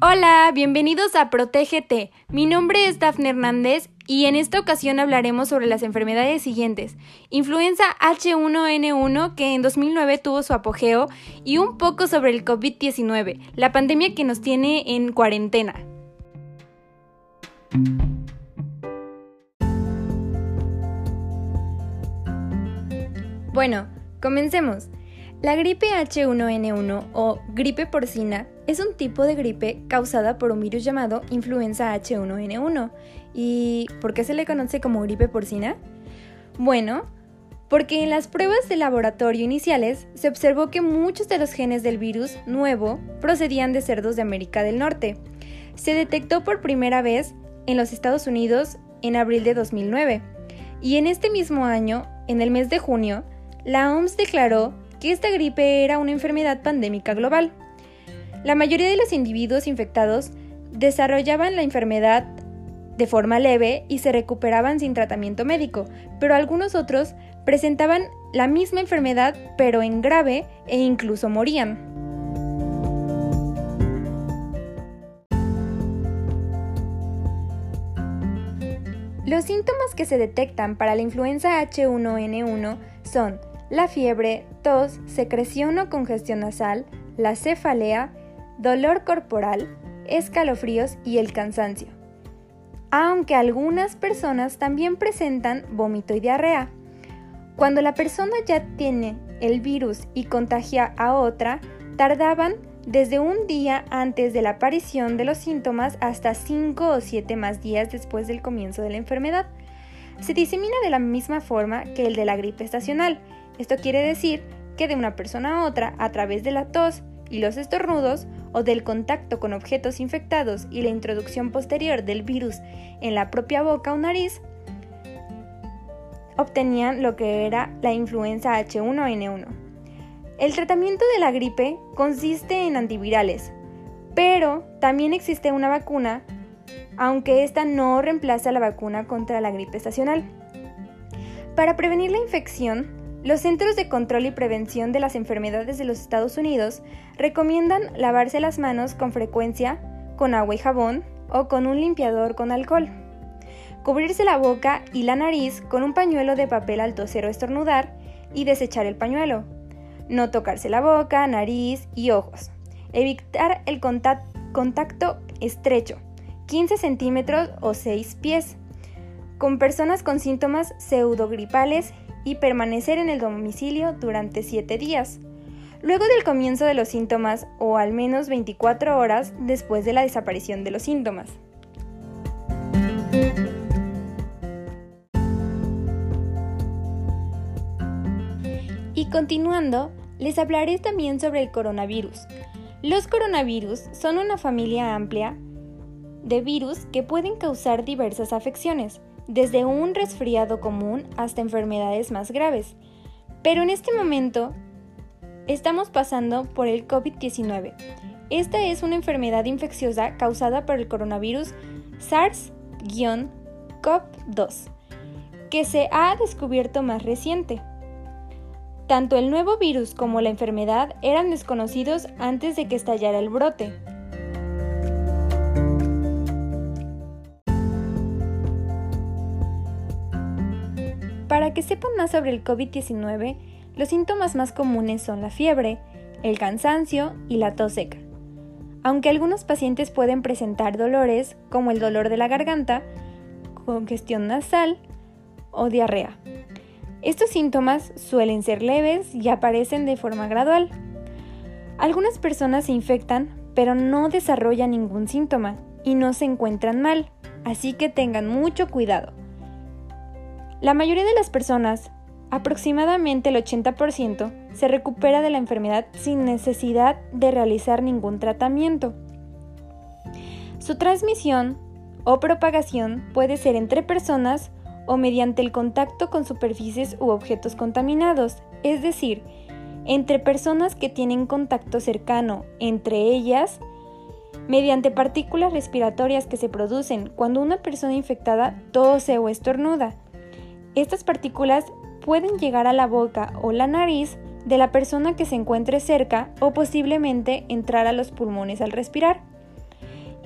Hola, bienvenidos a Protégete. Mi nombre es Dafne Hernández y en esta ocasión hablaremos sobre las enfermedades siguientes. Influenza H1N1 que en 2009 tuvo su apogeo y un poco sobre el COVID-19, la pandemia que nos tiene en cuarentena. Bueno, comencemos. La gripe H1N1 o gripe porcina es un tipo de gripe causada por un virus llamado influenza H1N1. ¿Y por qué se le conoce como gripe porcina? Bueno, porque en las pruebas de laboratorio iniciales se observó que muchos de los genes del virus nuevo procedían de cerdos de América del Norte. Se detectó por primera vez en los Estados Unidos en abril de 2009. Y en este mismo año, en el mes de junio, la OMS declaró que esta gripe era una enfermedad pandémica global. La mayoría de los individuos infectados desarrollaban la enfermedad de forma leve y se recuperaban sin tratamiento médico, pero algunos otros presentaban la misma enfermedad pero en grave e incluso morían. Los síntomas que se detectan para la influenza H1N1 son la fiebre, tos, secreción o congestión nasal, la cefalea, dolor corporal, escalofríos y el cansancio. Aunque algunas personas también presentan vómito y diarrea. Cuando la persona ya tiene el virus y contagia a otra, tardaban desde un día antes de la aparición de los síntomas hasta 5 o 7 más días después del comienzo de la enfermedad. Se disemina de la misma forma que el de la gripe estacional, esto quiere decir que de una persona a otra, a través de la tos y los estornudos, o del contacto con objetos infectados y la introducción posterior del virus en la propia boca o nariz, obtenían lo que era la influenza H1N1. El tratamiento de la gripe consiste en antivirales, pero también existe una vacuna, aunque esta no reemplaza la vacuna contra la gripe estacional. Para prevenir la infección, los Centros de Control y Prevención de las Enfermedades de los Estados Unidos recomiendan lavarse las manos con frecuencia con agua y jabón o con un limpiador con alcohol. Cubrirse la boca y la nariz con un pañuelo de papel al toser o estornudar y desechar el pañuelo. No tocarse la boca, nariz y ojos. Evitar el contacto estrecho, 15 centímetros o 6 pies, con personas con síntomas pseudogripales y permanecer en el domicilio durante 7 días, luego del comienzo de los síntomas o al menos 24 horas después de la desaparición de los síntomas. Y continuando, les hablaré también sobre el coronavirus. Los coronavirus son una familia amplia de virus que pueden causar diversas afecciones, desde un resfriado común hasta enfermedades más graves. Pero en este momento estamos pasando por el COVID-19. Esta es una enfermedad infecciosa causada por el coronavirus SARS-CoV-2, que se ha descubierto más reciente. Tanto el nuevo virus como la enfermedad eran desconocidos antes de que estallara el brote. Que sepan más sobre el COVID-19, los síntomas más comunes son la fiebre, el cansancio y la tos seca. Aunque algunos pacientes pueden presentar dolores como el dolor de la garganta, congestión nasal o diarrea. Estos síntomas suelen ser leves y aparecen de forma gradual. Algunas personas se infectan pero no desarrollan ningún síntoma y no se encuentran mal, así que tengan mucho cuidado. La mayoría de las personas, aproximadamente el 80%, se recupera de la enfermedad sin necesidad de realizar ningún tratamiento. Su transmisión o propagación puede ser entre personas o mediante el contacto con superficies u objetos contaminados, es decir, entre personas que tienen contacto cercano entre ellas, mediante partículas respiratorias que se producen cuando una persona infectada tose o estornuda, estas partículas pueden llegar a la boca o la nariz de la persona que se encuentre cerca o posiblemente entrar a los pulmones al respirar.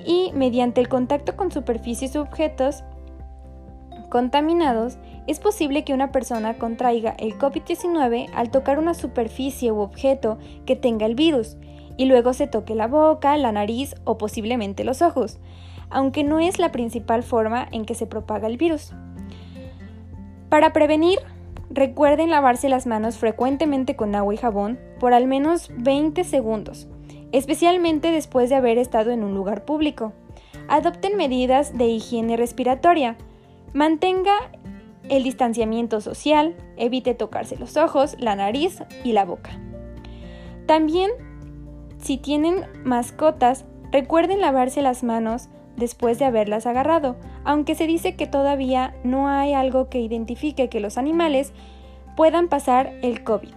y mediante el contacto con superficies u objetos contaminados, es posible que una persona contraiga el COVID-19 al tocar una superficie u objeto que tenga el virus y luego se toque la boca, la nariz o posiblemente los ojos, aunque no es la principal forma en que se propaga el virus. Para prevenir, recuerden lavarse las manos frecuentemente con agua y jabón por al menos 20 segundos, especialmente después de haber estado en un lugar público. Adopten medidas de higiene respiratoria. Mantenga el distanciamiento social, evite tocarse los ojos, la nariz y la boca. También, si tienen mascotas, recuerden lavarse las manos después de haberlas agarrado, aunque se dice que todavía no hay algo que identifique que los animales puedan pasar el COVID.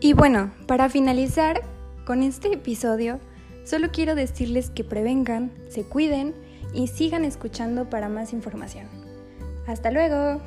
Y bueno, para finalizar con este episodio, solo quiero decirles que prevengan, se cuiden y sigan escuchando para más información. Hasta luego.